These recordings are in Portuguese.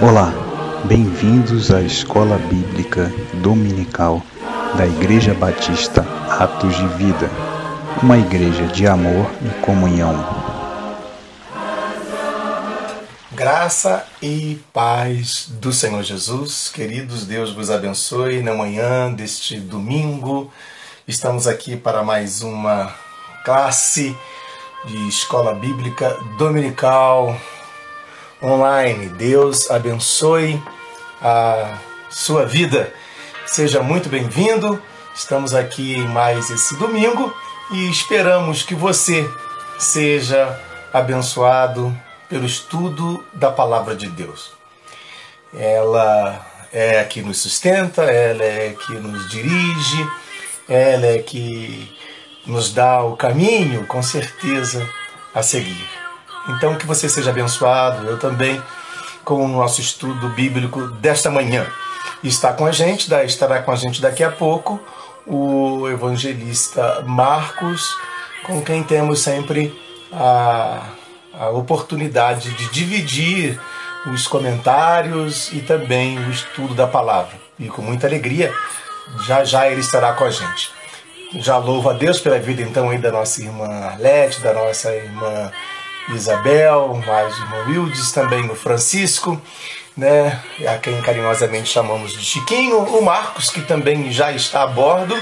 Olá, bem-vindos à Escola Bíblica Dominical da Igreja Batista Atos de Vida, uma igreja de amor e comunhão. Graça e paz do Senhor Jesus, queridos, Deus vos abençoe na manhã deste domingo. Estamos aqui para mais uma classe de escola bíblica dominical online. Deus abençoe a sua vida. Seja muito bem-vindo. Estamos aqui mais esse domingo e esperamos que você seja abençoado pelo estudo da palavra de Deus. Ela é que nos sustenta, ela é que nos dirige, ela é que nos dá o caminho, com certeza, a seguir. Então, que você seja abençoado, eu também, com o nosso estudo bíblico desta manhã. Está com a gente, estará com a gente daqui a pouco o evangelista Marcos, com quem temos sempre a, a oportunidade de dividir os comentários e também o estudo da palavra. E com muita alegria, já já ele estará com a gente. Já louvo a Deus pela vida então aí da nossa irmã Arlete, da nossa irmã Isabel, mais o irmão Wildes, também o Francisco, né, a quem carinhosamente chamamos de Chiquinho, o Marcos, que também já está a bordo.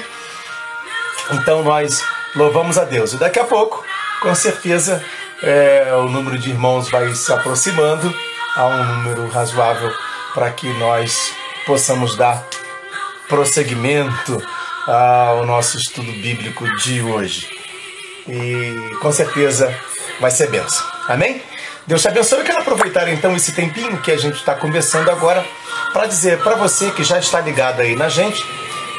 Então nós louvamos a Deus. E daqui a pouco, com certeza, é, o número de irmãos vai se aproximando a um número razoável para que nós possamos dar prosseguimento ao nosso estudo bíblico de hoje. E com certeza vai ser benção. Amém? Deus te abençoe. Eu quero aproveitar então esse tempinho que a gente está conversando agora para dizer para você que já está ligado aí na gente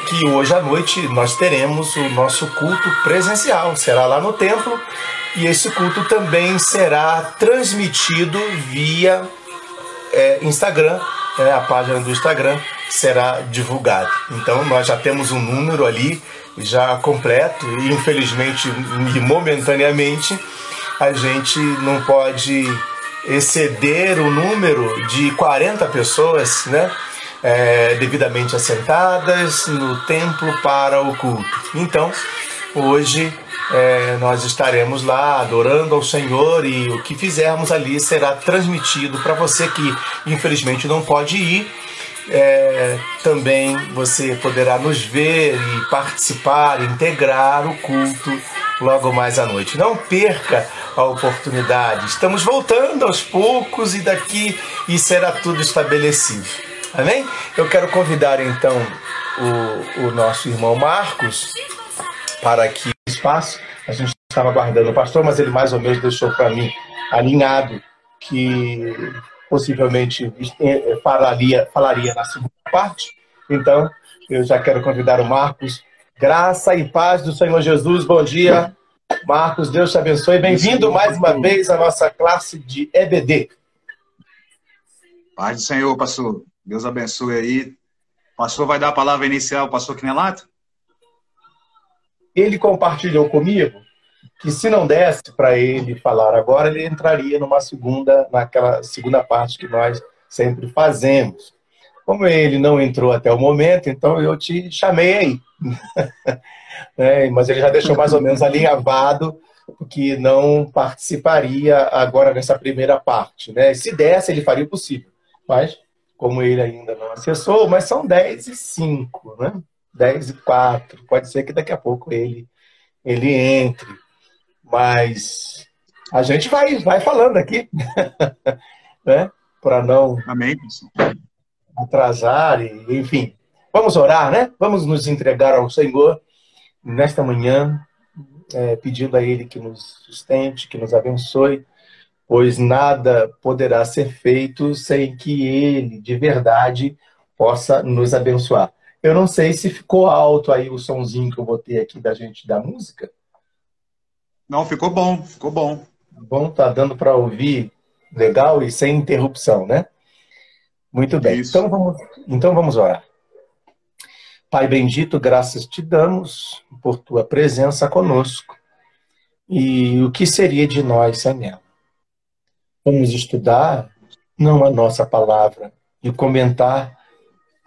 que hoje à noite nós teremos o nosso culto presencial. Será lá no templo e esse culto também será transmitido via é, Instagram, é, a página do Instagram será divulgada. Então nós já temos um número ali já completo e infelizmente e momentaneamente a gente não pode exceder o número de 40 pessoas, né? É, devidamente assentadas no templo para o culto. Então, hoje é, nós estaremos lá adorando ao Senhor e o que fizermos ali será transmitido para você que infelizmente não pode ir. É, também você poderá nos ver e participar, integrar o culto logo mais à noite. Não perca a oportunidade. Estamos voltando aos poucos e daqui e será tudo estabelecido. Amém? Eu quero convidar então o, o nosso irmão Marcos para o espaço. A gente estava aguardando o pastor, mas ele mais ou menos deixou para mim alinhado que possivelmente eh, falaria, falaria na segunda parte. Então, eu já quero convidar o Marcos. Graça e paz do Senhor Jesus. Bom dia. Marcos, Deus te abençoe. Bem-vindo mais uma vez à nossa classe de EBD. Paz do Senhor, pastor. Deus abençoe aí. O pastor vai dar a palavra inicial, pastor Quinelato? Ele compartilhou comigo que se não desse para ele falar agora, ele entraria numa segunda, naquela segunda parte que nós sempre fazemos. Como ele não entrou até o momento, então eu te chamei aí. né? mas ele já deixou mais ou menos alinhavado que não participaria agora nessa primeira parte. Né? Se desse, ele faria o possível. Mas, como ele ainda não acessou, mas são 10 e 5, né? 10 e 4. Pode ser que daqui a pouco ele, ele entre. Mas a gente vai, vai falando aqui, né? Para não Amém, atrasar, e, enfim. Vamos orar, né? Vamos nos entregar ao Senhor nesta manhã, é, pedindo a Ele que nos sustente, que nos abençoe, pois nada poderá ser feito sem que Ele, de verdade, possa nos abençoar. Eu não sei se ficou alto aí o sonzinho que eu botei aqui da gente da música. Não, ficou bom, ficou bom. Bom, tá dando para ouvir legal e sem interrupção, né? Muito bem. Então vamos, então vamos orar. Pai bendito, graças te damos por tua presença conosco. E o que seria de nós sem ela? Vamos estudar não a nossa palavra, e comentar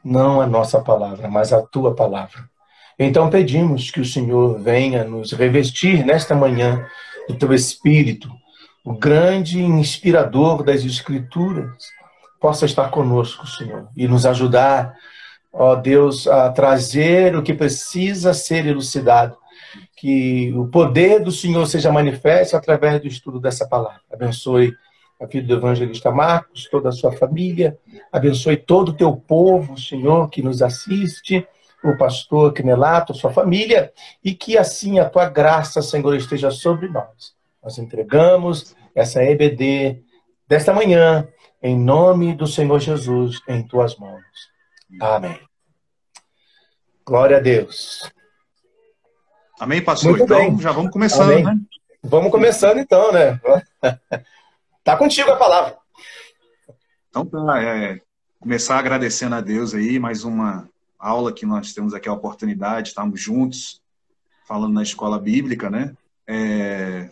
não a nossa palavra, mas a tua palavra. Então pedimos que o Senhor venha nos revestir nesta manhã do teu espírito, o grande inspirador das Escrituras, possa estar conosco, Senhor, e nos ajudar, ó Deus, a trazer o que precisa ser elucidado. Que o poder do Senhor seja manifesto através do estudo dessa palavra. Abençoe a vida do evangelista Marcos, toda a sua família. Abençoe todo o teu povo, Senhor, que nos assiste, o pastor Quinelato, sua família, e que assim a tua graça, Senhor, esteja sobre nós. Nós entregamos essa EBD desta manhã, em nome do Senhor Jesus, em tuas mãos. Amém. Glória a Deus. Amém, pastor? Muito então, bem. já vamos começando, Amém. né? Vamos começando então, né? Tá contigo a palavra. Então, tá, é, começar agradecendo a Deus aí, mais uma aula que nós temos aqui a oportunidade, estamos juntos, falando na escola bíblica, né? É,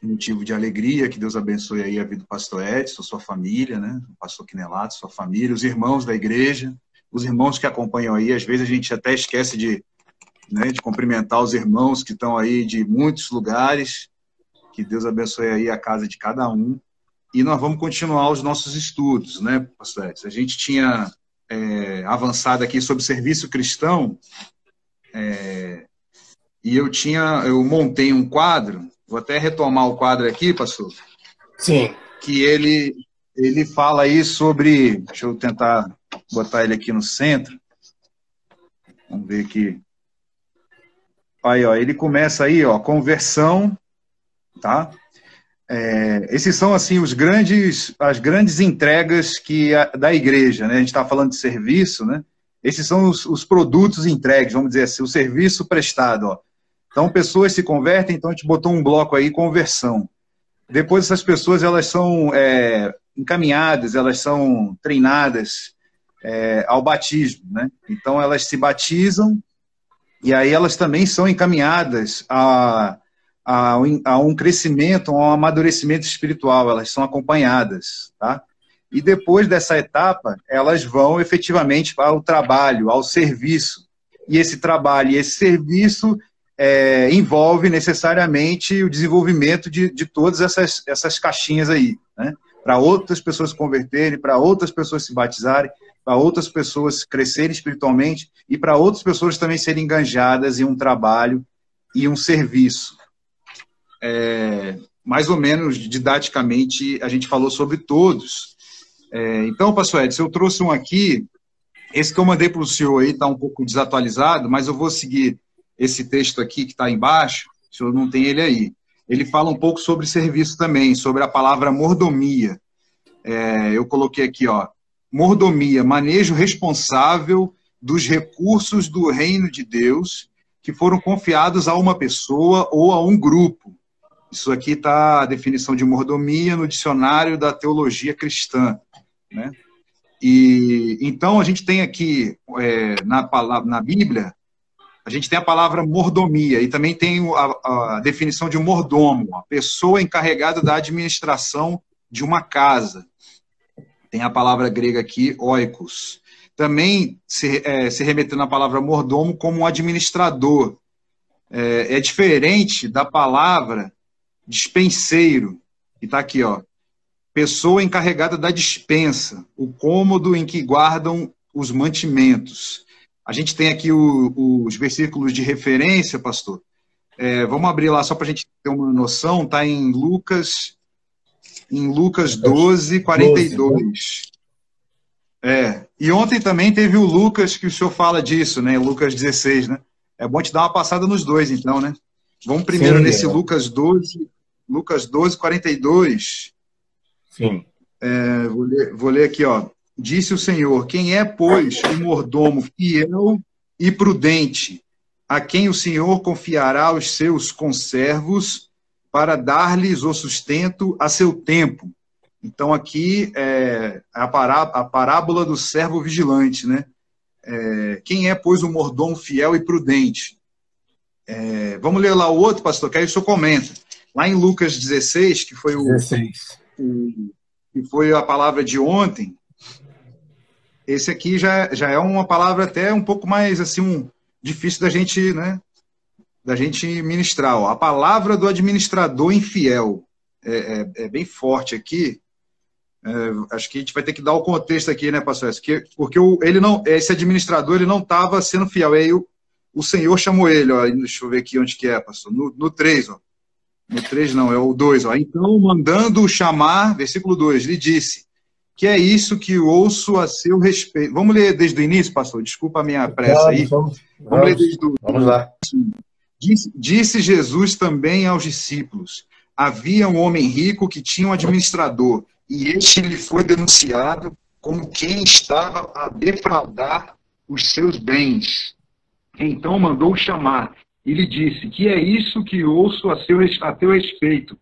motivo de alegria, que Deus abençoe aí a vida do pastor Edson, sua família, né? O pastor Quinelato, sua família, os irmãos da igreja, os irmãos que acompanham aí, às vezes a gente até esquece de, né, de cumprimentar os irmãos que estão aí de muitos lugares, que Deus abençoe aí a casa de cada um. E nós vamos continuar os nossos estudos, né, pastor? A gente tinha é, avançado aqui sobre serviço cristão, é, e eu tinha, eu montei um quadro Vou até retomar o quadro aqui, pastor. Sim. Que ele, ele fala aí sobre. Deixa eu tentar botar ele aqui no centro. Vamos ver aqui. Aí, ó, ele começa aí, ó, conversão, tá? É, esses são assim os grandes, as grandes entregas que a, da igreja, né? A gente está falando de serviço, né? Esses são os, os, produtos entregues, vamos dizer assim, o serviço prestado, ó. Então, pessoas se convertem, então a gente botou um bloco aí, conversão. Depois, essas pessoas, elas são é, encaminhadas, elas são treinadas é, ao batismo, né? Então, elas se batizam e aí elas também são encaminhadas a, a, a um crescimento, a um amadurecimento espiritual, elas são acompanhadas, tá? E depois dessa etapa, elas vão efetivamente ao trabalho, ao serviço. E esse trabalho e esse serviço é, envolve necessariamente o desenvolvimento de, de todas essas, essas caixinhas aí, né? Para outras pessoas se converterem, para outras pessoas se batizarem, para outras pessoas crescerem espiritualmente e para outras pessoas também serem enganjadas em um trabalho e um serviço. É, mais ou menos didaticamente, a gente falou sobre todos. É, então, pastor Edson, eu trouxe um aqui. Esse que eu mandei para o senhor aí está um pouco desatualizado, mas eu vou seguir esse texto aqui que está embaixo, o senhor não tem ele aí. Ele fala um pouco sobre serviço também, sobre a palavra mordomia. É, eu coloquei aqui, ó, mordomia, manejo responsável dos recursos do reino de Deus que foram confiados a uma pessoa ou a um grupo. Isso aqui está a definição de mordomia no dicionário da teologia cristã, né? E então a gente tem aqui é, na, na Bíblia a gente tem a palavra mordomia e também tem a, a definição de mordomo, a pessoa encarregada da administração de uma casa. Tem a palavra grega aqui, oikos. Também se, é, se remetendo à palavra mordomo como um administrador. É, é diferente da palavra dispenseiro, que está aqui, ó. Pessoa encarregada da dispensa, o cômodo em que guardam os mantimentos. A gente tem aqui o, os versículos de referência, pastor. É, vamos abrir lá só para a gente ter uma noção. Está em Lucas, em Lucas 12, 42. É. E ontem também teve o Lucas que o senhor fala disso, né? Lucas 16, né? É bom te dar uma passada nos dois, então, né? Vamos primeiro Sim, nesse é. Lucas 12, Lucas 12, 42. Sim. É, vou, ler, vou ler aqui, ó. Disse o Senhor: Quem é, pois, o mordomo fiel e prudente, a quem o Senhor confiará os seus conservos para dar-lhes o sustento a seu tempo? Então, aqui é a, parábola do servo vigilante, né? É, quem é, pois, o mordomo fiel e prudente? É, vamos ler lá o outro, pastor, que aí o senhor comenta. Lá em Lucas 16, que foi o, 16. o que foi a palavra de ontem, esse aqui já, já é uma palavra até um pouco mais assim um, difícil da gente, né, da gente ministrar. Ó. A palavra do administrador infiel é, é, é bem forte aqui. É, acho que a gente vai ter que dar o contexto aqui, né, pastor? Porque, porque o, ele não, esse administrador ele não estava sendo fiel. Aí o, o Senhor chamou ele, ó, deixa eu ver aqui onde que é, pastor. No, no 3, ó. No 3 não, é o 2, ó. Então, mandando chamar, versículo 2, ele disse: Que é isso que ouço a seu respeito. Vamos ler desde o início, pastor? Desculpa a minha pressa aí. Vamos, vamos, vamos ler desde o Vamos lá. Disse, disse Jesus também aos discípulos: Havia um homem rico que tinha um administrador, e este lhe foi denunciado como quem estava a defraudar os seus bens. Então mandou chamar e lhe disse: Que é isso que ouço a, seu, a teu respeito?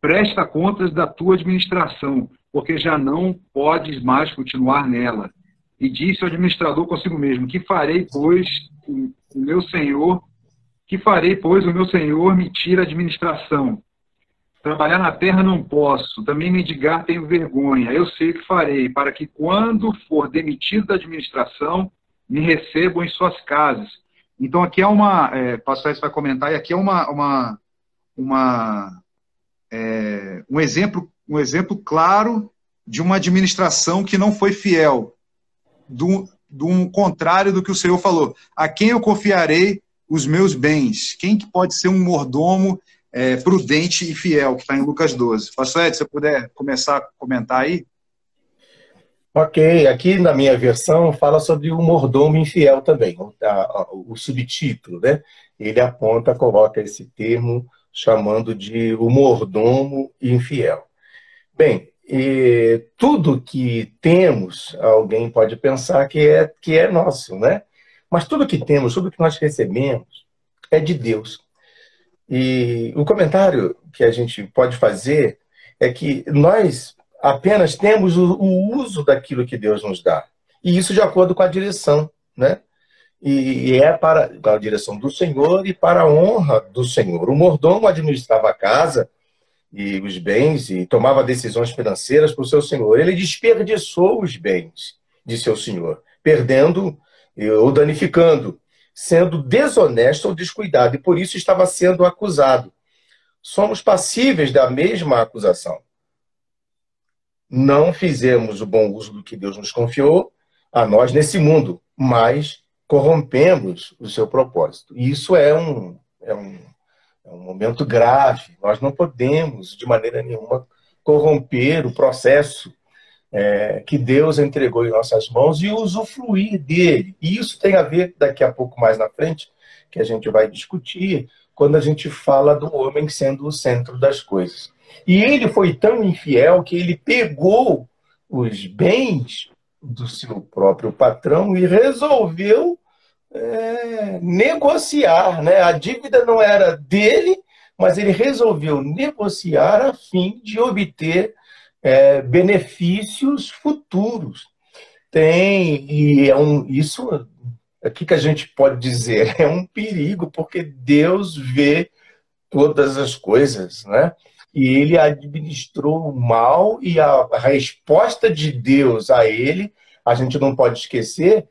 Presta contas da tua administração, porque já não podes mais continuar nela. E disse o administrador consigo mesmo: Que farei, pois, o meu senhor? Que farei, pois, o meu senhor me tira a administração? Trabalhar na terra não posso, também mendigar tenho vergonha. Eu sei o que farei, para que quando for demitido da administração, me recebam em suas casas. Então aqui é uma, é, pastor vai comentar, e aqui é uma, uma, uma é, um exemplo, um exemplo claro de uma administração que não foi fiel, do, do contrário do que o Senhor falou. A quem eu confiarei os meus bens? Quem que pode ser um mordomo é, prudente e fiel, que está em Lucas 12. Pastor Ed, se você puder começar a comentar aí. Ok, aqui na minha versão fala sobre o mordomo infiel também, o, subtítulo, né? Ele aponta, coloca esse termo chamando de o mordomo infiel. Bem, tudo que temos, alguém pode pensar que é, que é nosso, né? Mas tudo que temos, tudo que nós recebemos, é de Deus. E o comentário que a gente pode fazer é que nós apenas temos o, uso daquilo que Deus nos dá. E isso de acordo com a direção, né? E é para a direção do Senhor e para a honra do Senhor. O mordomo administrava a casa e os bens e tomava decisões financeiras para o seu senhor. Ele desperdiçou os bens de seu senhor, perdendo ou danificando sendo desonesto ou descuidado, e por isso estava sendo acusado. Somos passíveis da mesma acusação. Não fizemos o bom uso do que Deus nos confiou a nós nesse mundo, mas corrompemos o seu propósito. E isso é um, é um, é um momento grave. Nós não podemos, de maneira nenhuma, corromper o processo é, que Deus entregou em nossas mãos e usufruir dele. E isso tem a ver, daqui a pouco mais na frente, que a gente vai discutir, quando a gente fala do homem sendo o centro das coisas. E ele foi tão infiel que ele pegou os bens do seu próprio patrão e resolveu é, negociar. Né? A dívida não era dele, mas ele resolveu negociar a fim de obter é, benefícios futuros. Tem, e é um, isso, o que, a gente pode dizer? É um perigo, porque Deus vê todas as coisas, né? E ele administrou o mal e a resposta de Deus a ele, a gente não pode esquecer,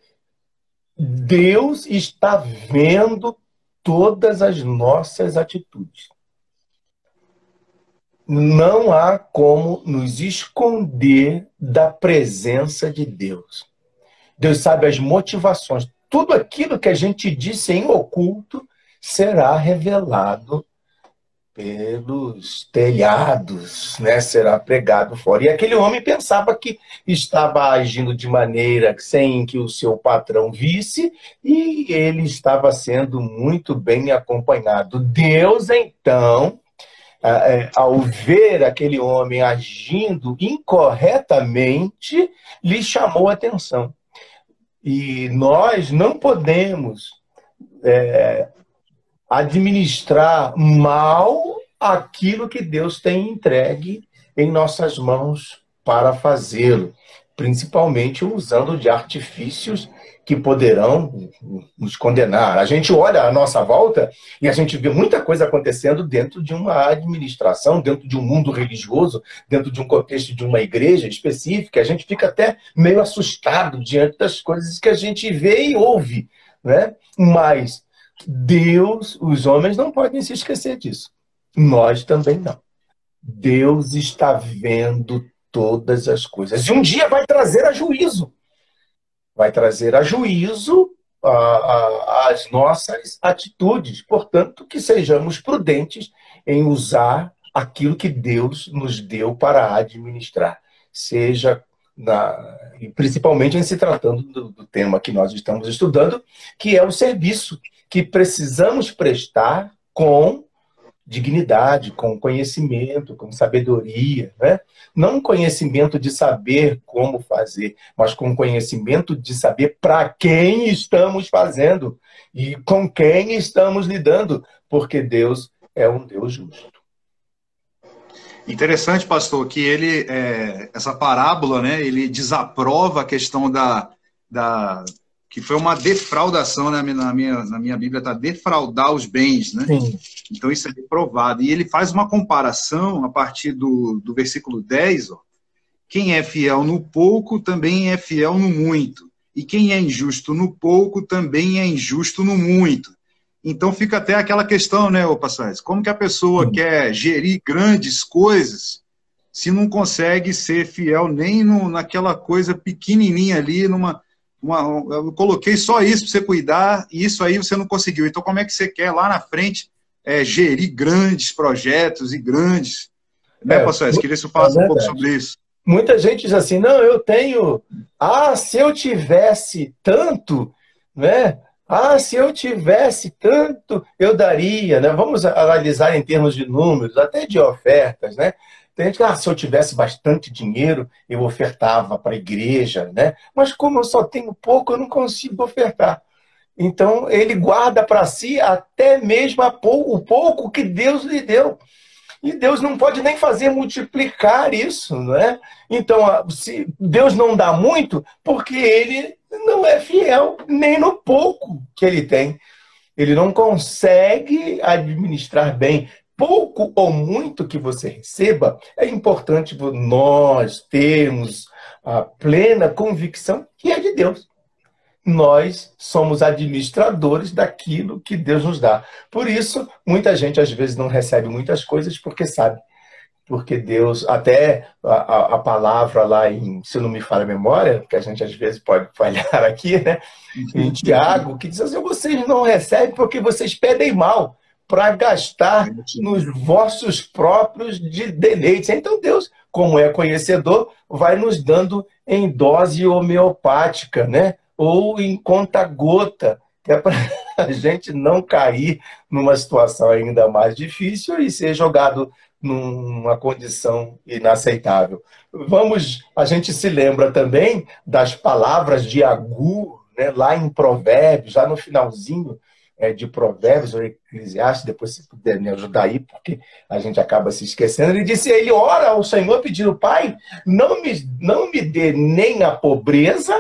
Deus está vendo todas as nossas atitudes não há como nos esconder da presença de Deus. Deus sabe as motivações. Tudo aquilo que a gente disse em oculto será revelado pelos telhados, né? será pregado fora. E aquele homem pensava que estava agindo de maneira sem que o seu patrão visse e ele estava sendo muito bem acompanhado. Deus, então, é, ao ver aquele homem agindo incorretamente, lhe chamou a atenção. E nós não podemos é, administrar mal aquilo que Deus tem entregue em nossas mãos para fazê-lo, principalmente usando de artifícios que poderão nos condenar. A gente olha à nossa volta e a gente vê muita coisa acontecendo dentro de uma administração, dentro de um mundo religioso, dentro de um contexto de uma igreja específica. A gente fica até meio assustado diante das coisas que a gente vê e ouve, né? Mas Deus, os homens não podem se esquecer disso. Nós também não. Deus está vendo todas as coisas. E um dia vai trazer a juízo vai trazer a juízo a, a, as nossas atitudes. Portanto, que sejamos prudentes em usar aquilo que Deus nos deu para administrar, seja na, principalmente em se tratando do, do tema que nós estamos estudando, que é o serviço que precisamos prestar com dignidade, com conhecimento, com sabedoria, né? Não conhecimento de saber como fazer, mas com conhecimento de saber para quem estamos fazendo e com quem estamos lidando, porque Deus é um Deus justo. Interessante, pastor, que ele é, essa parábola, né? Ele desaprova a questão da, da que foi uma defraudação né, na minha, na minha Bíblia, está defraudar os bens, né? Sim. Então isso é reprovado. E ele faz uma comparação a partir do, do versículo 10, ó. Quem é fiel no pouco também é fiel no muito. E quem é injusto no pouco também é injusto no muito. Então fica até aquela questão, né, ô Passares? Como que a pessoa Sim. quer gerir grandes coisas se não consegue ser fiel nem no, naquela coisa pequenininha ali, numa, uma, eu coloquei só isso para você cuidar e isso aí você não conseguiu. Então, como é que você quer lá na frente é, gerir grandes projetos e grandes. Né, é, pastor? Queria que você falasse é um pouco sobre isso. Muita gente diz assim: não, eu tenho. Ah, se eu tivesse tanto, né? Ah, se eu tivesse tanto, eu daria, né? Vamos analisar em termos de números, até de ofertas, né? Tem gente que, ah, se eu tivesse bastante dinheiro, eu ofertava para a igreja, né? Mas como eu só tenho pouco, eu não consigo ofertar. Então, ele guarda para si até mesmo o pouco que Deus lhe deu. E Deus não pode nem fazer multiplicar isso, não é? Então, se Deus não dá muito, porque ele não é fiel nem no pouco que ele tem. Ele não consegue administrar bem pouco ou muito que você receba, é importante nós termos a plena convicção que é de Deus. Nós somos administradores daquilo que Deus nos dá. Por isso, muita gente às vezes não recebe muitas coisas porque sabe. Porque Deus, até a, a palavra lá em, se não me falha a memória, que a gente às vezes pode falhar aqui, né? Em Tiago, que diz assim: vocês não recebem porque vocês pedem mal para gastar nos vossos próprios de deleites. Então Deus, como é conhecedor, vai nos dando em dose homeopática, né? Ou em conta-gota, que é para a gente não cair numa situação ainda mais difícil e ser jogado numa condição inaceitável. Vamos, a gente se lembra também das palavras de Agur, né, lá em Provérbios, já no finalzinho é, de Provérbios ou Eclesiastes, depois se puder me ajudar aí, porque a gente acaba se esquecendo. Ele disse: ele ora ao Senhor pedindo, Pai, não me, não me dê nem a pobreza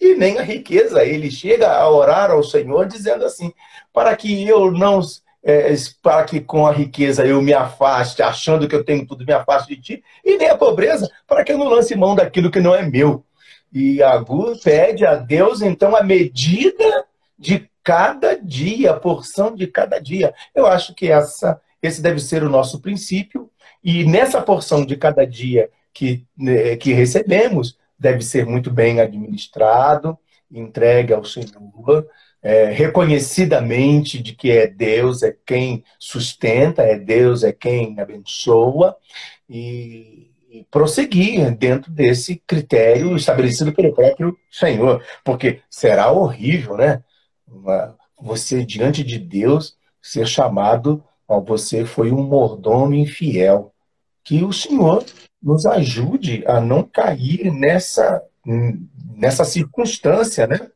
e nem a riqueza. Ele chega a orar ao Senhor dizendo assim: para que eu não. É, para que com a riqueza eu me afaste, achando que eu tenho tudo, me afaste de ti, e nem a pobreza, para que eu não lance mão daquilo que não é meu. E Agur pede a Deus, então, a medida de cada dia, a porção de cada dia. Eu acho que essa, esse deve ser o nosso princípio, e nessa porção de cada dia que, né, que recebemos, deve ser muito bem administrado, entregue ao Senhor, é, reconhecidamente de que é Deus é quem sustenta, é Deus é quem abençoa, e, e prosseguir dentro desse critério estabelecido pelo próprio Senhor, porque será horrível, né? Você diante de Deus ser chamado, ó, você foi um mordomo infiel. Que o Senhor nos ajude a não cair nessa, nessa circunstância, né?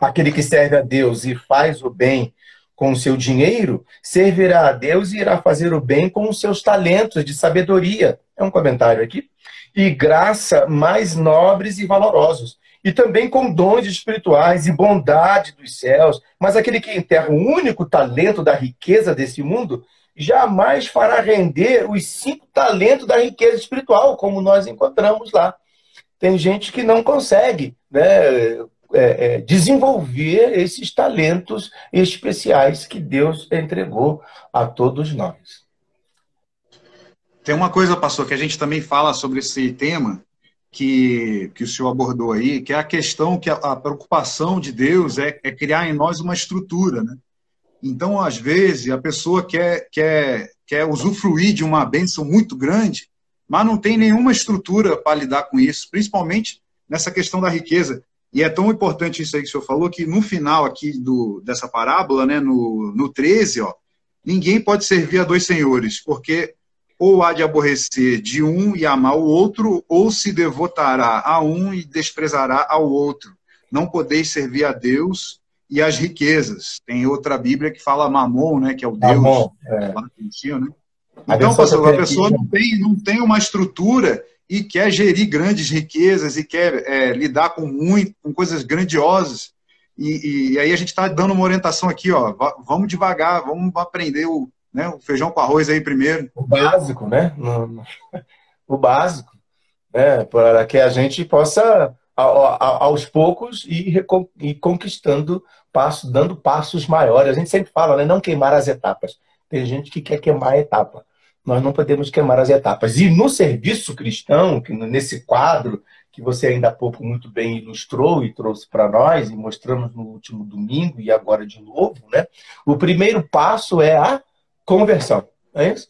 Aquele que serve a Deus e faz o bem com o seu dinheiro, servirá a Deus e irá fazer o bem com os seus talentos de sabedoria. É um comentário aqui. E graça mais nobres e valorosos e também com dons espirituais e bondade dos céus. Mas aquele que enterra o único talento da riqueza desse mundo jamais fará render os cinco talentos da riqueza espiritual, como nós encontramos lá. Tem gente que não consegue né, é, é, desenvolver esses talentos especiais que Deus entregou a todos nós. Tem uma coisa, pastor, que a gente também fala sobre esse tema, que, que o senhor abordou aí, que é a questão que a, a preocupação de Deus é, é, criar em nós uma estrutura, né? Então, às vezes, a pessoa quer, quer, quer usufruir de uma bênção muito grande, mas não tem nenhuma estrutura para lidar com isso, principalmente nessa questão da riqueza. E é tão importante isso aí que o senhor falou, que no final aqui do, dessa parábola, né, no, no 13, ó, ninguém pode servir a dois senhores, porque ou há de aborrecer de um e amar o outro, ou se devotará a um e desprezará ao outro. Não podeis servir a Deus e as riquezas. Tem outra Bíblia que fala mamon, né, que é o Deus. Mamon, é. né? Então, pastor, a pessoa não tem, não tem uma estrutura e quer gerir grandes riquezas e quer é, lidar com muito, com coisas grandiosas. E, e aí a gente está dando uma orientação aqui, ó, vamos devagar, vamos aprender o, né, o feijão com arroz aí primeiro. O básico, né? O básico, né? Para que a gente possa aos poucos ir, conquistando passos, dando passos maiores. A gente sempre fala, né? Não queimar as etapas. Tem gente que quer queimar a etapa. Nós não podemos queimar as etapas. E no serviço cristão, nesse quadro que você ainda há pouco muito bem ilustrou e trouxe para nós e mostramos no último domingo e agora de novo, né? O primeiro passo é a conversão. É isso?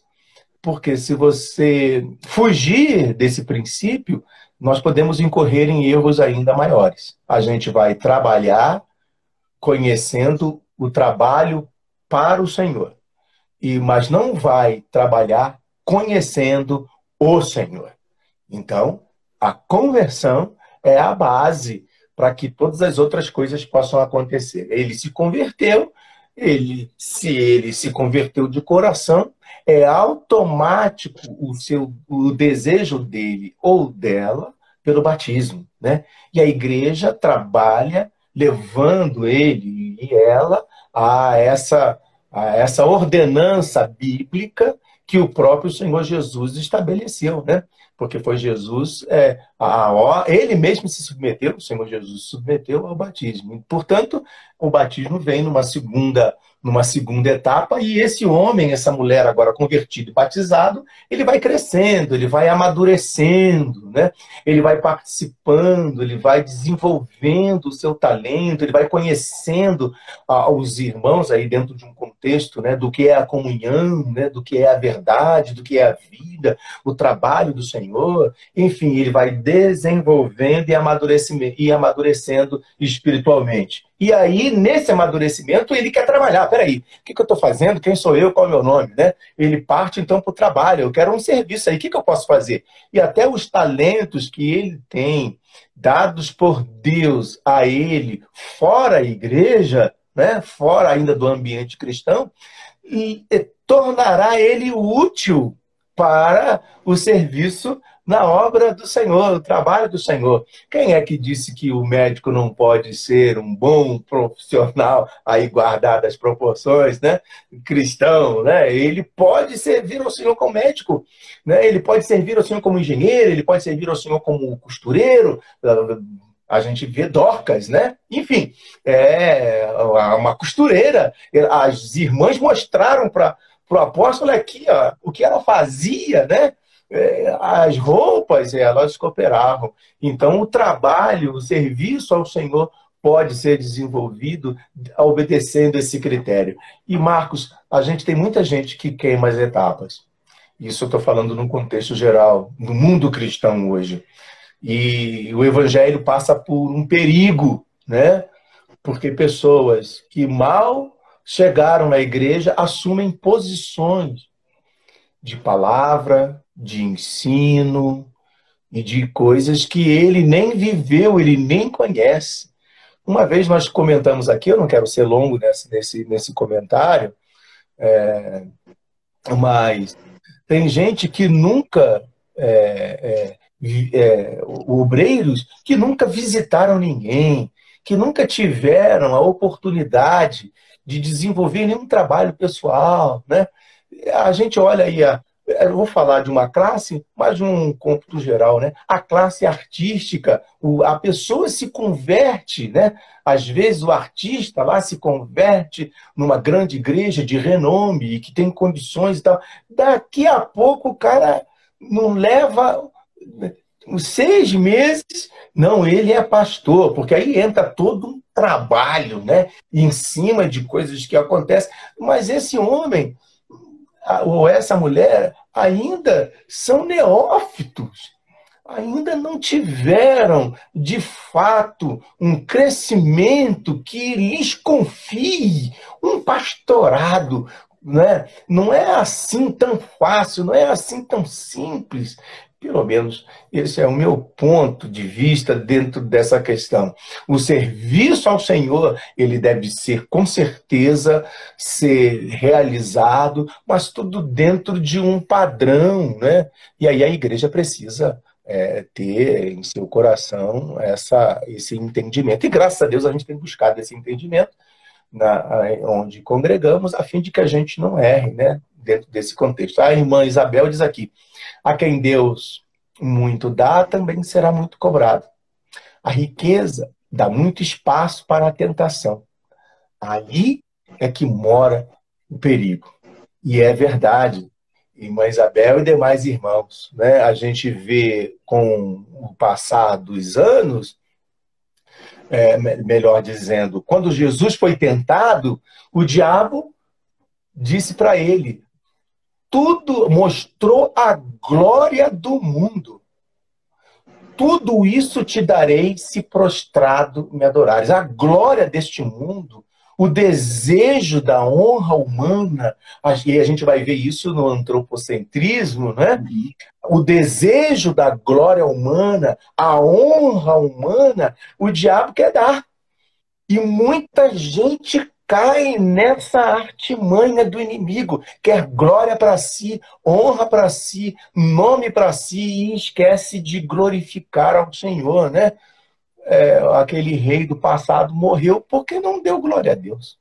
Porque se você fugir desse princípio, nós podemos incorrer em erros ainda maiores. A gente vai trabalhar conhecendo o trabalho para o Senhor, e mas não vai trabalhar conhecendo o Senhor. Então, a conversão é a base para que todas as outras coisas possam acontecer. Ele se converteu, ele, se ele se converteu de coração, é automático o seu o desejo dele ou dela pelo batismo, né? E a igreja trabalha levando ele e ela a essa a essa ordenança bíblica que o próprio Senhor Jesus estabeleceu, né? Porque foi Jesus, é, a, ele mesmo se submeteu, o Senhor Jesus se submeteu ao batismo. Portanto, o batismo vem numa segunda numa segunda etapa, e esse homem, essa mulher agora convertido e batizado, ele vai crescendo, ele vai amadurecendo, né? ele vai participando, ele vai desenvolvendo o seu talento, ele vai conhecendo ah, os irmãos aí dentro de um contexto né, do que é a comunhão, né, do que é a verdade, do que é a vida, o trabalho do Senhor, enfim, ele vai desenvolvendo e amadurecendo, e amadurecendo espiritualmente. E aí, nesse amadurecimento, ele quer trabalhar. Peraí, o que, que eu estou fazendo? Quem sou eu? Qual é o meu nome? Né? Ele parte, então, para o trabalho. Eu quero um serviço aí. O que, que eu posso fazer? E até os talentos que ele tem, dados por Deus a ele, fora a igreja, né? fora ainda do ambiente cristão, e, e tornará ele útil para o serviço na obra do Senhor, no trabalho do Senhor. Quem é que disse que o médico não pode ser um bom profissional, aí guardado as proporções, né? Cristão, né? Ele pode servir ao Senhor como médico, né? Ele pode servir ao Senhor como engenheiro, ele pode servir ao Senhor como costureiro, a gente vê Dorcas, né? Enfim, é uma costureira. As irmãs mostraram para o apóstolo aqui ó, o que ela fazia, né? É, as roupas elas cooperavam. Então, o trabalho, o serviço ao Senhor pode ser desenvolvido obedecendo esse critério. E, Marcos, a gente tem muita gente que queima as etapas. Isso eu estou falando num contexto geral, no mundo cristão hoje. E o evangelho passa por um perigo, né? Porque pessoas que mal chegaram na igreja assumem posições de palavra, de ensino e de coisas que ele nem viveu, ele nem conhece. Uma vez nós comentamos aqui, eu não quero ser longo nesse, nesse, nesse comentário, é, mas tem gente que nunca é, é, é, obreiros que nunca visitaram ninguém, que nunca tiveram a oportunidade de desenvolver nenhum trabalho pessoal, né? A gente olha aí a, eu vou falar de uma classe, mas um cômputo geral, né? A classe artística, a pessoa se converte, né? Às vezes o artista lá se converte numa grande igreja de renome e que tem condições e tal. Daqui a pouco o cara não leva seis meses, não, ele é pastor, porque aí entra todo um trabalho, né? Em cima de coisas que acontecem. Mas esse homem ou essa mulher ainda são neófitos, ainda não tiveram, de fato, um crescimento que lhes confie um pastorado. Né? Não é assim tão fácil, não é assim tão simples pelo menos esse é o meu ponto de vista dentro dessa questão. O serviço ao Senhor, ele deve ser com certeza ser realizado, mas tudo dentro de um padrão, né? E aí a igreja precisa é, ter em seu coração essa, esse entendimento. E graças a Deus a gente tem buscado esse entendimento na, onde congregamos, a fim de que a gente não erre, né? Dentro desse contexto. A irmã Isabel diz aqui: a quem Deus muito dá, também será muito cobrado. A riqueza dá muito espaço para a tentação. Aí é que mora o perigo. E é verdade. Irmã Isabel e demais irmãos, né? A gente vê com o passar dos anos, é, melhor dizendo, quando Jesus foi tentado, o diabo disse para ele: tudo mostrou a glória do mundo. Tudo isso te darei se prostrado me adorares. A glória deste mundo, o desejo da honra humana, e a gente vai ver isso no antropocentrismo, né? O desejo da glória humana, a honra humana, o diabo quer dar. E muita gente cai nessa artimanha do inimigo, quer glória para si, honra para si, nome para si e esquece de glorificar ao Senhor, né? É, aquele rei do passado morreu porque não deu glória a Deus.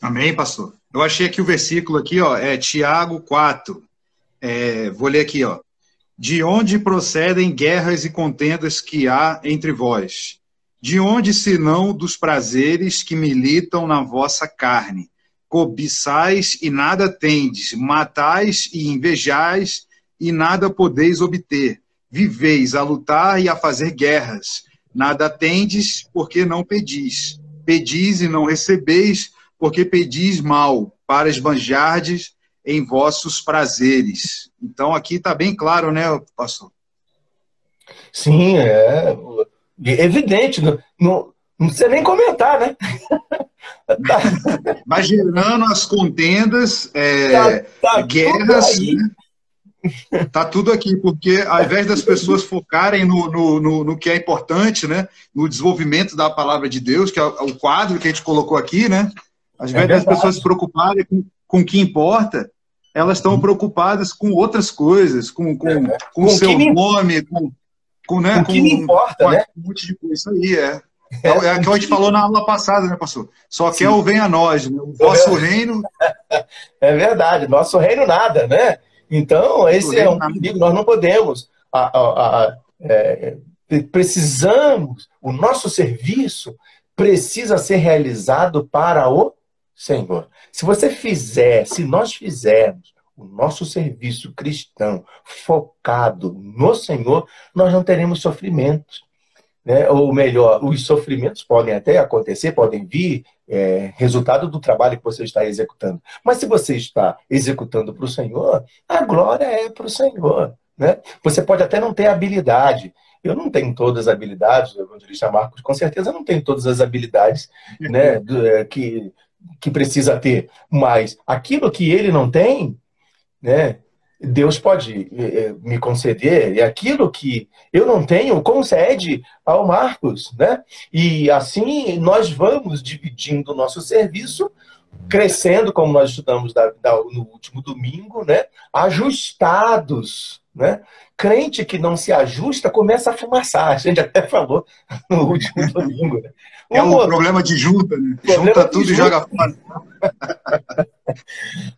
Amém, pastor. Eu achei aqui o versículo aqui, ó, é Tiago 4. É, vou ler aqui, ó. De onde procedem guerras e contendas que há entre vós? De onde senão dos prazeres que militam na vossa carne? Cobiçais e nada tendes, matais e invejais e nada podeis obter. Viveis a lutar e a fazer guerras. Nada tendes, porque não pedis. Pedis e não recebeis, porque pedis mal, para esbanjardes em vossos prazeres. Então aqui está bem claro, né, pastor? Sim, é evidente, não, não, não precisa nem comentar, né? Vai gerando as contendas, é, tá, tá guerras. Tudo né? Tá tudo aqui, porque ao invés das pessoas focarem no, no, no, no, que é importante, né? No desenvolvimento da palavra de Deus, que é o quadro que a gente colocou aqui, né? Ao invés é das pessoas se preocuparem com, com o que importa, elas estão preocupadas com outras coisas, com, com, é, com, com o seu nome, com, com, né, o que com, me importa, com, né? Um monte de coisa. Isso aí, é. É, é o que a gente falou na aula passada, né, pastor? Só Sim. quer o venha a nós, né? o vosso é reino. É verdade, nosso reino nada, né? Então, esse é um perigo, nós não podemos. A, a, a, é, precisamos, o nosso serviço precisa ser realizado para o Senhor. Se você fizer, se nós fizermos o nosso serviço cristão focado no Senhor, nós não teremos sofrimentos. Né? Ou melhor, os sofrimentos podem até acontecer, podem vir é, resultado do trabalho que você está executando. Mas se você está executando para o Senhor, a glória é para o Senhor. Né? Você pode até não ter habilidade. Eu não tenho todas as habilidades, o evangelista Marcos com certeza não tem todas as habilidades né, do, é, que, que precisa ter. Mas aquilo que ele não tem, né? Deus pode eh, eh, me conceder e aquilo que eu não tenho concede ao Marcos, né? E assim nós vamos dividindo o nosso serviço crescendo, como nós estudamos da, da, no último domingo, né? ajustados. Né? Crente que não se ajusta começa a fumaçar. A gente até falou no último domingo. Né? é um problema de junta, né? Junta tudo junta. e joga fora.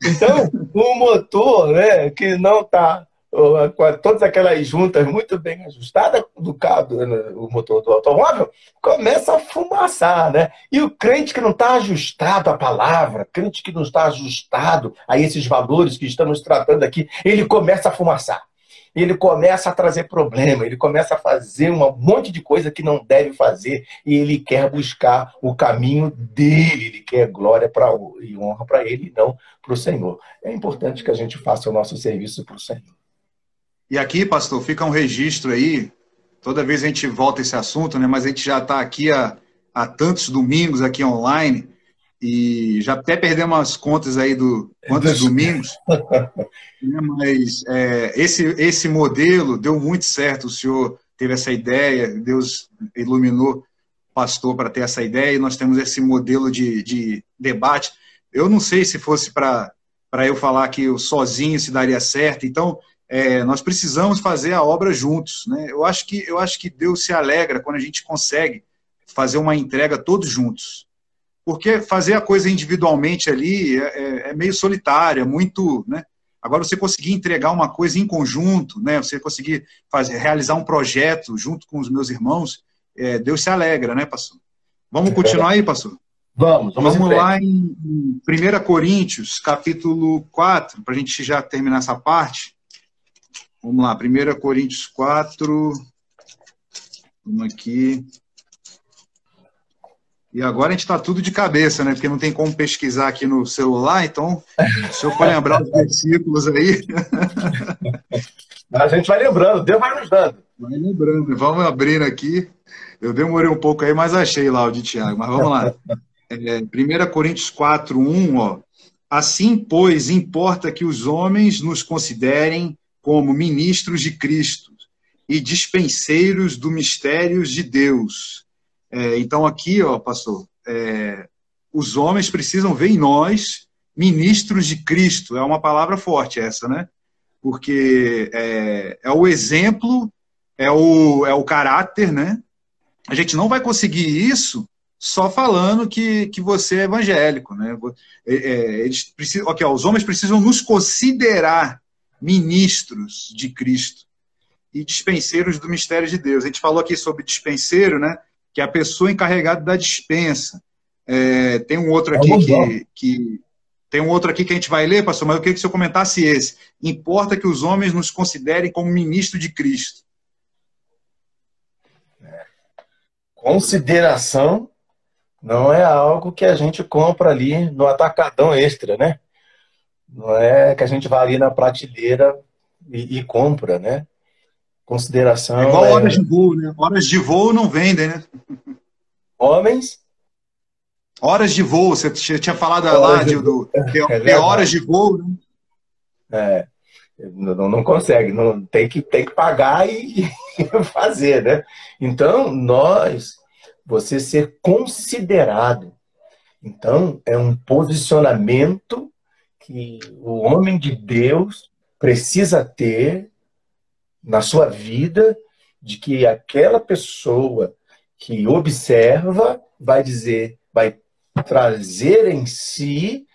então, o motor né, que não está com todas aquelas juntas muito bem ajustadas do carro, né, o motor do automóvel, começa a fumaçar, né? E o crente que não está ajustado à palavra, crente que não está ajustado a esses valores que estamos tratando aqui, ele começa a fumaçar ele começa a trazer problema, ele começa a fazer um monte de coisa que não deve fazer e ele quer buscar o caminho dele, ele quer glória pra, e honra para ele e não para o Senhor. É importante que a gente faça o nosso serviço para o Senhor. E aqui, pastor, fica um registro aí, toda vez a gente volta esse assunto, né? mas a gente já está aqui há, há tantos domingos aqui online, e já até perdemos as contas aí do quantos domingos, né, mas é, esse, esse modelo deu muito certo, o senhor teve essa ideia, Deus iluminou o pastor para ter essa ideia, e nós temos esse modelo de, de debate. Eu não sei se fosse para eu falar que eu sozinho se daria certo, então é, nós precisamos fazer a obra juntos. Né? Eu, acho que, eu acho que Deus se alegra quando a gente consegue fazer uma entrega todos juntos porque fazer a coisa individualmente ali é, é, é meio solitário, é muito, né? Agora você conseguir entregar uma coisa em conjunto, né? Você conseguir fazer, realizar um projeto junto com os meus irmãos, é, Deus se alegra, né, pastor? Vamos continuar aí, pastor? Vamos, vamos, vamos lá em, em 1 Coríntios, capítulo 4, para a gente já terminar essa parte. Vamos lá, 1 Coríntios 4. Vamos aqui. E agora a gente está tudo de cabeça, né? Porque não tem como pesquisar aqui no celular, então, se eu for lembrar os versículos aí. A gente vai lembrando, Deus vai nos dando. Vai lembrando, vamos abrindo aqui. Eu demorei um pouco aí, mas achei lá o de Tiago. Mas vamos lá. É, 1 Coríntios 4, 1, ó. Assim, pois, importa que os homens nos considerem como ministros de Cristo e dispenseiros do mistério de Deus é, então, aqui, ó, pastor, é, os homens precisam ver em nós ministros de Cristo. É uma palavra forte essa, né? Porque é, é o exemplo, é o, é o caráter, né? A gente não vai conseguir isso só falando que, que você é evangélico, né? É, é, eles precisam, okay, ó, os homens precisam nos considerar ministros de Cristo e dispenseiros do mistério de Deus. A gente falou aqui sobre dispenseiro, né? Que é a pessoa encarregada da dispensa. É, tem um outro aqui que, que, tem um outro aqui que a gente vai ler, pastor, mas eu queria que o senhor comentasse esse. Importa que os homens nos considerem como ministro de Cristo. Consideração não é algo que a gente compra ali no atacadão extra, né? Não é que a gente vai ali na prateleira e, e compra, né? Consideração. É igual é... horas de voo, né? Horas de voo não vendem, né? Homens? Horas de voo, você tinha falado horas lá de, do, é, é horas de voo, né? É. Não, não consegue, não, tem, que, tem que pagar e fazer, né? Então, nós, você ser considerado. Então, é um posicionamento que o homem de Deus precisa ter na sua vida de que aquela pessoa que observa vai dizer, vai trazer em si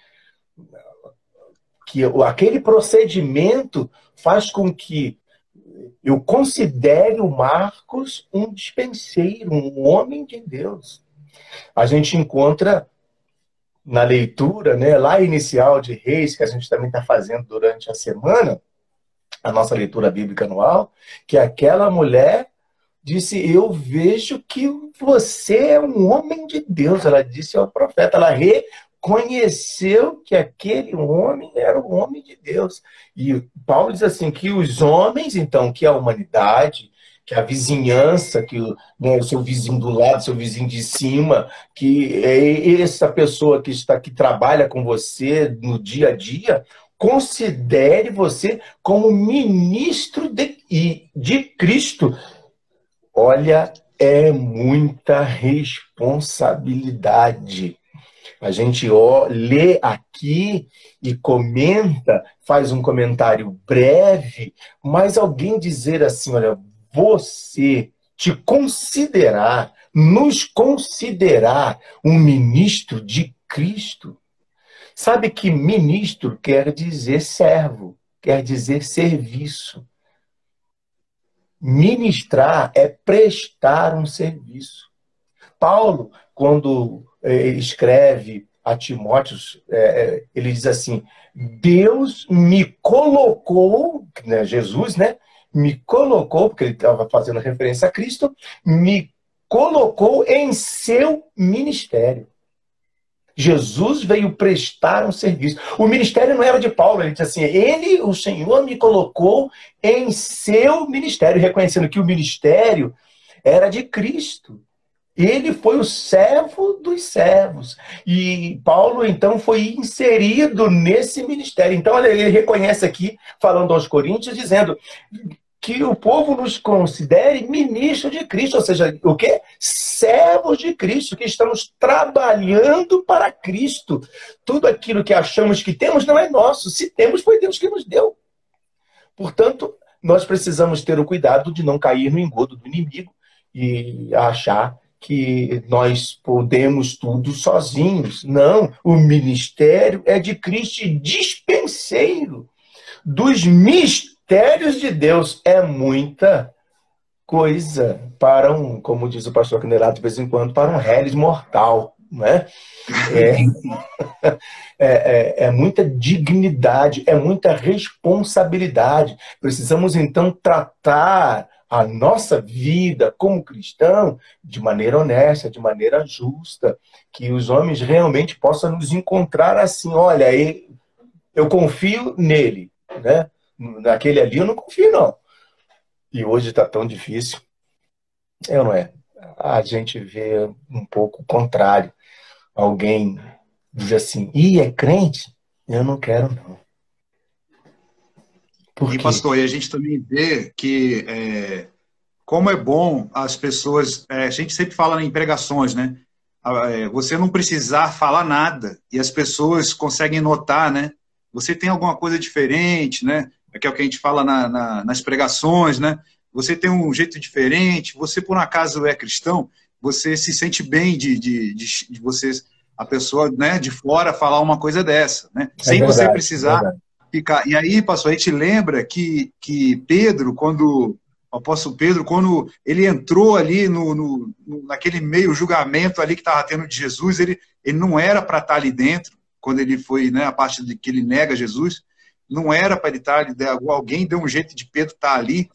que aquele procedimento faz com que eu considere o Marcos um dispenseiro, um homem de Deus. A gente encontra na leitura, né, lá inicial de Reis, que a gente também está fazendo durante a semana, a nossa leitura bíblica anual, que aquela mulher disse: Eu vejo que você é um homem de Deus. Ela disse ao profeta, ela reconheceu que aquele homem era um homem de Deus. E Paulo diz assim: que os homens, então, que a humanidade, que a vizinhança, que né, o seu vizinho do lado, seu vizinho de cima, que é essa pessoa que está que trabalha com você no dia a dia, considere você como ministro de, de Cristo. Olha, é muita responsabilidade. A gente ó, lê aqui e comenta, faz um comentário breve, mas alguém dizer assim: olha, você te considerar, nos considerar um ministro de Cristo. Sabe que ministro quer dizer servo, quer dizer serviço. Ministrar é prestar um serviço. Paulo, quando é, escreve a Timóteo, é, é, ele diz assim: Deus me colocou, né, Jesus, né? Me colocou, porque ele estava fazendo referência a Cristo, me colocou em seu ministério. Jesus veio prestar um serviço. O ministério não era de Paulo, ele disse assim: Ele, o Senhor, me colocou em seu ministério, reconhecendo que o ministério era de Cristo. Ele foi o servo dos servos. E Paulo, então, foi inserido nesse ministério. Então, ele reconhece aqui, falando aos Coríntios, dizendo que o povo nos considere ministro de Cristo, ou seja, o quê? Servos de Cristo, que estamos trabalhando para Cristo. Tudo aquilo que achamos que temos não é nosso. Se temos, foi Deus que nos deu. Portanto, nós precisamos ter o cuidado de não cair no engodo do inimigo e achar que nós podemos tudo sozinhos. Não, o ministério é de Cristo dispenseiro. Dos mistérios de Deus é muita coisa para um, como diz o pastor Canelato de vez em quando, para um réis mortal. Né? É, é, é, é muita dignidade, é muita responsabilidade. Precisamos então tratar a nossa vida como cristão de maneira honesta, de maneira justa, que os homens realmente possam nos encontrar assim, olha, eu confio nele, né? Naquele ali eu não confio não. E hoje está tão difícil, é ou não é? A gente vê um pouco o contrário. Alguém diz assim, e é crente? Eu não quero não. Por e, pastor, e a gente também vê que é, como é bom as pessoas. É, a gente sempre fala em pregações, né? É, você não precisar falar nada e as pessoas conseguem notar, né? Você tem alguma coisa diferente, né? É que é o que a gente fala na, na, nas pregações, né? Você tem um jeito diferente, você por um acaso é cristão, você se sente bem de, de, de, de você, a pessoa né, de fora falar uma coisa dessa, né? É Sem verdade, você precisar ficar. E aí, pastor, a gente lembra que, que Pedro, quando o apóstolo Pedro, quando ele entrou ali no, no, no naquele meio julgamento ali que estava tendo de Jesus, ele, ele não era para estar tá ali dentro, quando ele foi, né, a parte de que ele nega Jesus, não era para ele estar tá ali, alguém deu um jeito de Pedro estar tá ali,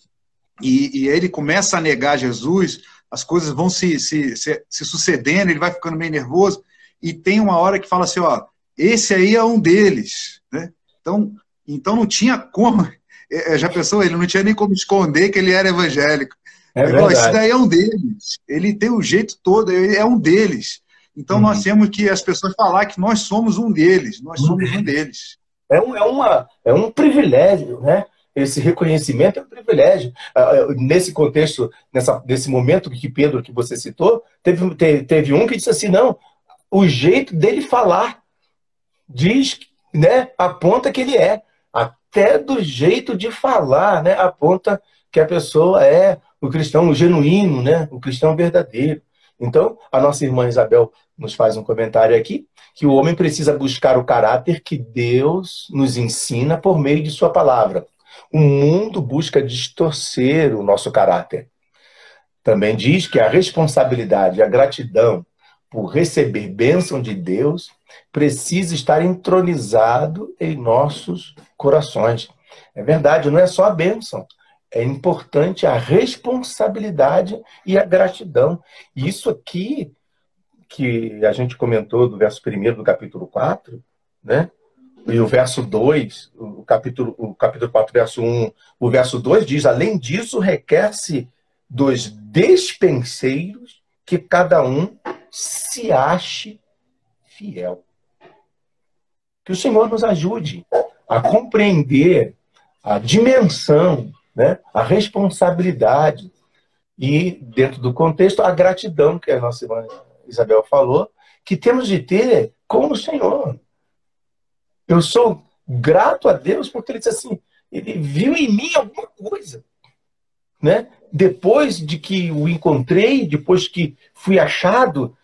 e, e ele começa a negar Jesus, as coisas vão se, se, se, se sucedendo, ele vai ficando meio nervoso, e tem uma hora que fala assim, ó, esse aí é um deles, né? Então, então não tinha como. É, já pensou? Ele não tinha nem como esconder que ele era evangélico. É verdade. Esse daí é um deles. Ele tem o jeito todo, ele é um deles. Então uhum. nós temos que as pessoas falar que nós somos um deles, nós somos um deles. É um, é uma, é um privilégio, né? Esse reconhecimento é um privilégio. Ah, ah, nesse contexto, nessa, nesse momento que Pedro, que você citou, teve, teve, um que disse assim: não, o jeito dele falar diz, né, aponta que ele é até do jeito de falar, né, aponta que a pessoa é o cristão genuíno, né, o cristão verdadeiro. Então, a nossa irmã Isabel nos faz um comentário aqui que o homem precisa buscar o caráter que Deus nos ensina por meio de sua palavra. O mundo busca distorcer o nosso caráter. Também diz que a responsabilidade, a gratidão por receber bênção de Deus precisa estar entronizado em nossos corações. É verdade, não é só a bênção. É importante a responsabilidade e a gratidão. Isso aqui que a gente comentou do verso 1 do capítulo 4, né? E o verso 2, o capítulo, o capítulo 4, verso 1, o verso 2 diz: além disso, requer-se dos despenseiros que cada um se ache fiel. Que o Senhor nos ajude a compreender a dimensão, né, a responsabilidade e, dentro do contexto, a gratidão que a nossa irmã Isabel falou, que temos de ter com o Senhor. Eu sou grato a Deus porque ele disse assim, ele viu em mim alguma coisa, né? Depois de que o encontrei, depois que fui achado,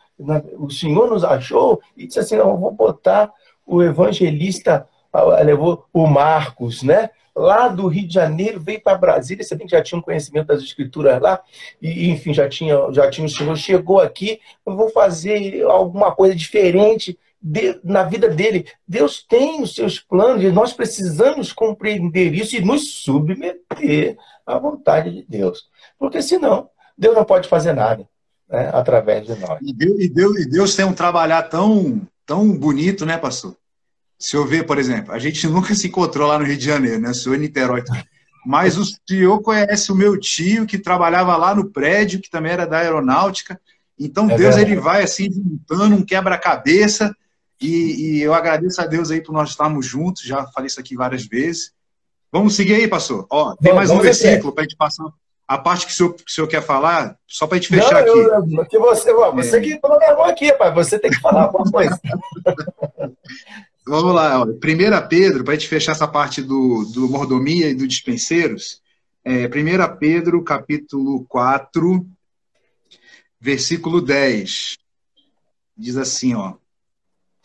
o Senhor nos achou e disse assim, não, vou botar o evangelista, levou o Marcos, né? Lá do Rio de Janeiro, veio para Brasília, você que já tinha um conhecimento das escrituras lá, e enfim, já tinha, já tinha o Senhor, chegou aqui, eu vou fazer alguma coisa diferente, de, na vida dele. Deus tem os seus planos e nós precisamos compreender isso e nos submeter à vontade de Deus. Porque senão, Deus não pode fazer nada né, através de nós. E Deus, e, Deus, e Deus tem um trabalhar tão, tão bonito, né, pastor? Se eu ver, por exemplo, a gente nunca se encontrou lá no Rio de Janeiro, né? Sou em Niterói. Mas o senhor conhece o meu tio que trabalhava lá no prédio, que também era da aeronáutica. Então é Deus verdade. ele vai assim juntando um quebra-cabeça e, e, eu agradeço a Deus aí por nós estarmos juntos, já falei isso aqui várias vezes. Vamos seguir aí, pastor? Ó, tem mais um versículo para a gente passar. A parte que o senhor, que o senhor quer falar, só para a gente fechar Não, aqui. Eu, que você, você é. que programou aqui, pai. Você tem que falar alguma coisa. Vamos lá. 1 Pedro, para a gente fechar essa parte do, do mordomia e do dispenseiros. É, 1 Pedro, capítulo 4, versículo 10. Diz assim, ó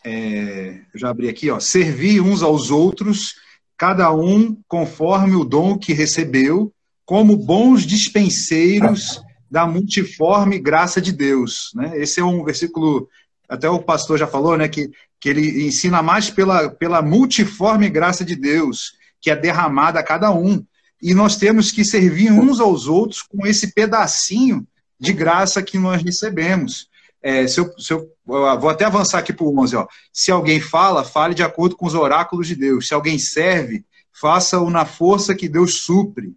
é, já abri aqui, ó, servir uns aos outros, cada um conforme o dom que recebeu, como bons dispenseiros da multiforme graça de Deus. Né? Esse é um versículo, até o pastor já falou, né, que, que ele ensina mais pela, pela multiforme graça de Deus, que é derramada a cada um. E nós temos que servir uns aos outros com esse pedacinho de graça que nós recebemos. É, se eu, se eu, vou até avançar aqui para o 11. Ó. Se alguém fala, fale de acordo com os oráculos de Deus. Se alguém serve, faça-o na força que Deus supre,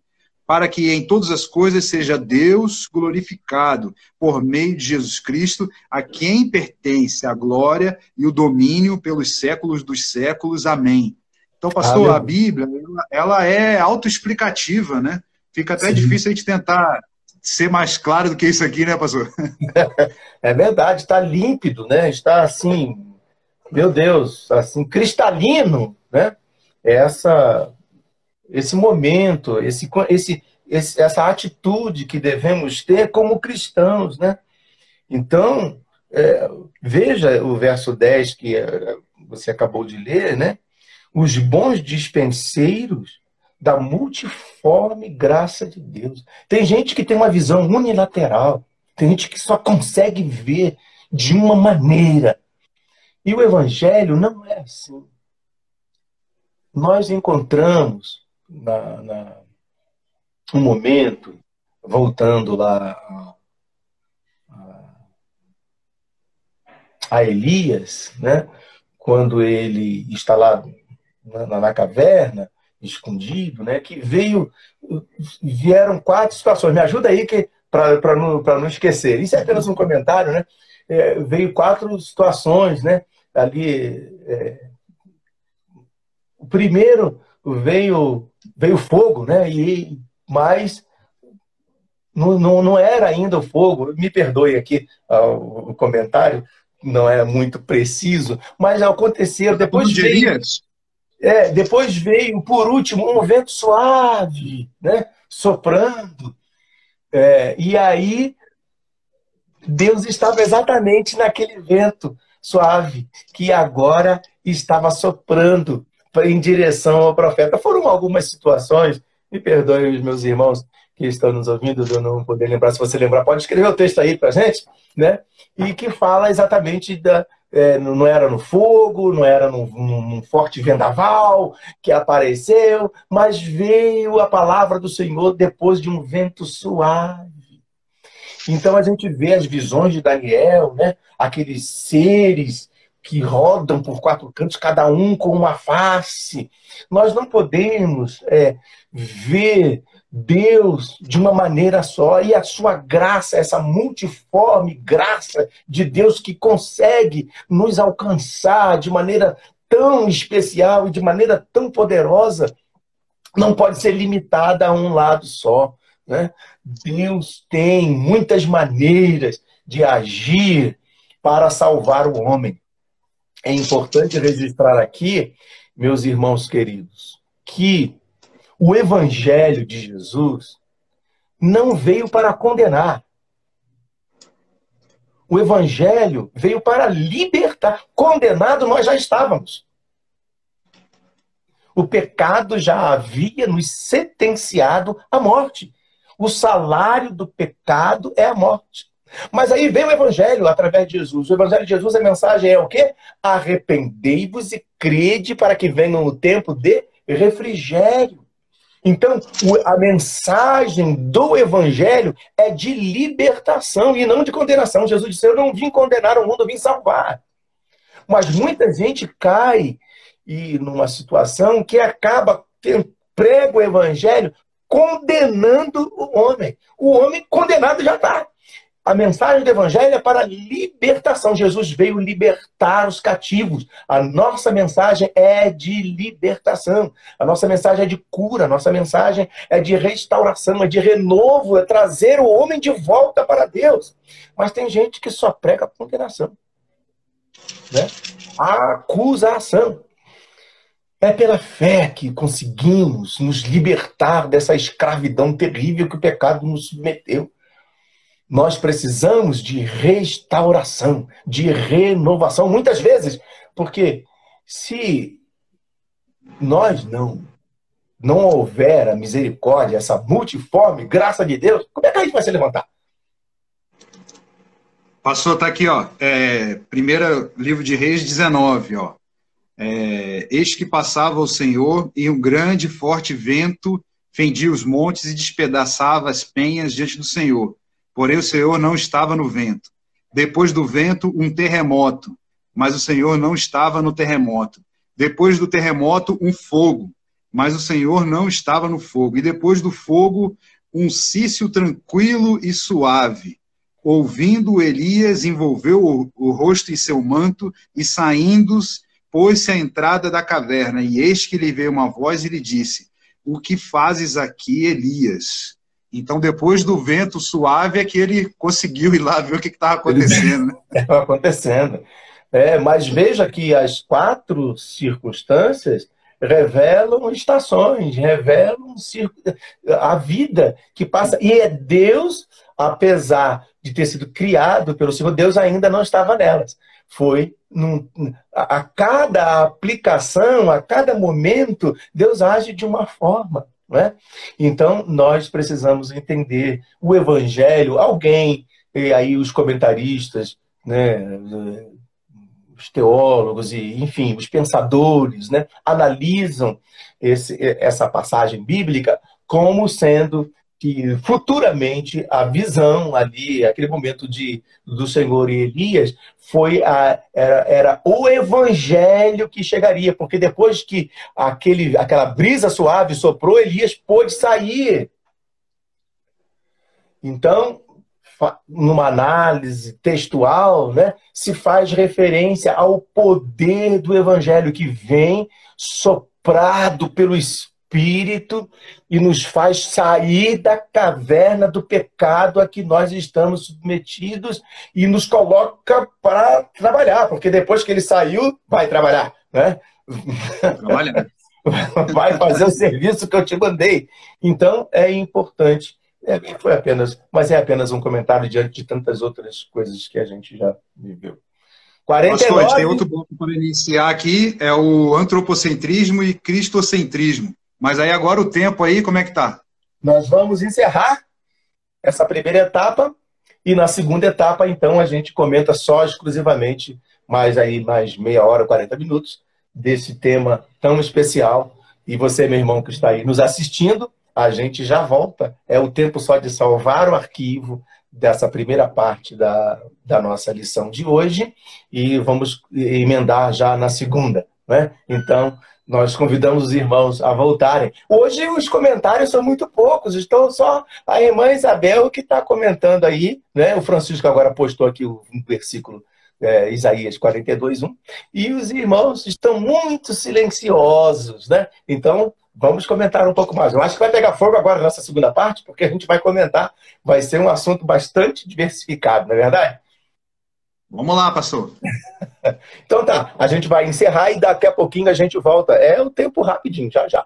para que em todas as coisas seja Deus glorificado por meio de Jesus Cristo, a quem pertence a glória e o domínio pelos séculos dos séculos. Amém. Então, pastor, Amém. a Bíblia ela, é autoexplicativa, né? Fica até Sim. difícil a gente tentar ser mais claro do que isso aqui, né, pastor? É verdade, está límpido, né? Está assim, meu Deus, assim, cristalino, né? Essa, esse momento, esse, esse, esse, essa atitude que devemos ter como cristãos, né? Então, é, veja o verso 10 que é, você acabou de ler, né? Os bons dispenseiros da multiforme graça de Deus. Tem gente que tem uma visão unilateral, tem gente que só consegue ver de uma maneira. E o Evangelho não é assim. Nós encontramos na, na um momento, voltando lá a, a Elias, né? quando ele está lá na, na caverna, escondido, né? Que veio, vieram quatro situações. Me ajuda aí que para não, não esquecer. Isso é apenas um comentário, né? É, veio quatro situações, né? Ali, é, o primeiro veio veio fogo, né? E mas não, não, não era ainda o fogo. Me perdoe aqui o comentário, não é muito preciso, mas aconteceu depois veio, é, depois veio, por último, um vento suave, né? soprando. É, e aí, Deus estava exatamente naquele vento suave que agora estava soprando em direção ao profeta. Foram algumas situações, me perdoem os meus irmãos que estão nos ouvindo, eu não poder lembrar. Se você lembrar, pode escrever o texto aí para gente, né? E que fala exatamente da, é, não era no fogo, não era num, num, forte vendaval que apareceu, mas veio a palavra do Senhor depois de um vento suave. Então a gente vê as visões de Daniel, né? aqueles seres que rodam por quatro cantos, cada um com uma face. Nós não podemos é, ver Deus de uma maneira só e a sua graça, essa multiforme graça de Deus que consegue nos alcançar de maneira tão especial e de maneira tão poderosa, não pode ser limitada a um lado só. Né? Deus tem muitas maneiras de agir para salvar o homem. É importante registrar aqui, meus irmãos queridos, que o Evangelho de Jesus não veio para condenar. O Evangelho veio para libertar. Condenado nós já estávamos. O pecado já havia nos sentenciado à morte. O salário do pecado é a morte. Mas aí vem o Evangelho através de Jesus. O Evangelho de Jesus, a mensagem é o quê? Arrependei-vos e crede para que venha o tempo de refrigério. Então, a mensagem do Evangelho é de libertação e não de condenação. Jesus disse: Eu não vim condenar o mundo, eu vim salvar. Mas muita gente cai e numa situação que acaba prega o evangelho condenando o homem. O homem condenado já está. A mensagem do Evangelho é para libertação. Jesus veio libertar os cativos. A nossa mensagem é de libertação. A nossa mensagem é de cura. A nossa mensagem é de restauração, é de renovo, é trazer o homem de volta para Deus. Mas tem gente que só prega condenação. Né? A acusação. É pela fé que conseguimos nos libertar dessa escravidão terrível que o pecado nos submeteu. Nós precisamos de restauração, de renovação, muitas vezes, porque se nós não não houver a misericórdia, essa multiforme graça de Deus, como é que a gente vai se levantar? Pastor, tá aqui, ó. É, primeiro livro de Reis 19, ó. É, eis que passava o Senhor e um grande forte vento fendia os montes e despedaçava as penhas diante do Senhor. Porém, o Senhor não estava no vento. Depois do vento, um terremoto, mas o Senhor não estava no terremoto. Depois do terremoto, um fogo, mas o Senhor não estava no fogo. E depois do fogo, um cício tranquilo e suave. Ouvindo, Elias envolveu o, o rosto em seu manto e saindo pôs-se à entrada da caverna, e eis que lhe veio uma voz e lhe disse: O que fazes aqui, Elias? Então, depois do vento suave, é que ele conseguiu ir lá ver o que estava acontecendo. Estava acontecendo. É, mas veja que as quatro circunstâncias revelam estações, revelam a vida que passa. E é Deus, apesar de ter sido criado pelo Senhor, Deus ainda não estava nelas foi num, a, a cada aplicação, a cada momento, Deus age de uma forma. Né? Então, nós precisamos entender o Evangelho. Alguém, e aí os comentaristas, né, os teólogos e, enfim, os pensadores, né, analisam esse, essa passagem bíblica como sendo que futuramente a visão ali, aquele momento de, do Senhor e Elias, foi a, era, era o evangelho que chegaria, porque depois que aquele, aquela brisa suave soprou, Elias pôde sair. Então, numa análise textual, né, se faz referência ao poder do evangelho que vem soprado pelo Espírito Espírito e nos faz sair da caverna do pecado a que nós estamos submetidos e nos coloca para trabalhar, porque depois que ele saiu, vai trabalhar, né? Trabalha. vai fazer o serviço que eu te mandei. Então é importante. É, foi apenas, mas é apenas um comentário diante de tantas outras coisas que a gente já viveu. 49... Pastor, tem outro bloco para iniciar aqui, é o antropocentrismo e cristocentrismo. Mas aí agora o tempo aí, como é que tá? Nós vamos encerrar essa primeira etapa e na segunda etapa, então, a gente comenta só exclusivamente mais aí mais meia hora, 40 minutos desse tema tão especial. E você, meu irmão, que está aí nos assistindo, a gente já volta. É o tempo só de salvar o arquivo dessa primeira parte da, da nossa lição de hoje e vamos emendar já na segunda. Né? Então, nós convidamos os irmãos a voltarem. Hoje os comentários são muito poucos, estão só a irmã Isabel que está comentando aí, né? O Francisco agora postou aqui o versículo é, Isaías 42, 1. E os irmãos estão muito silenciosos, né? Então, vamos comentar um pouco mais. Eu acho que vai pegar fogo agora nessa segunda parte, porque a gente vai comentar, vai ser um assunto bastante diversificado, não é verdade? Vamos lá, pastor. então tá, a gente vai encerrar e daqui a pouquinho a gente volta. É o tempo rapidinho, já já.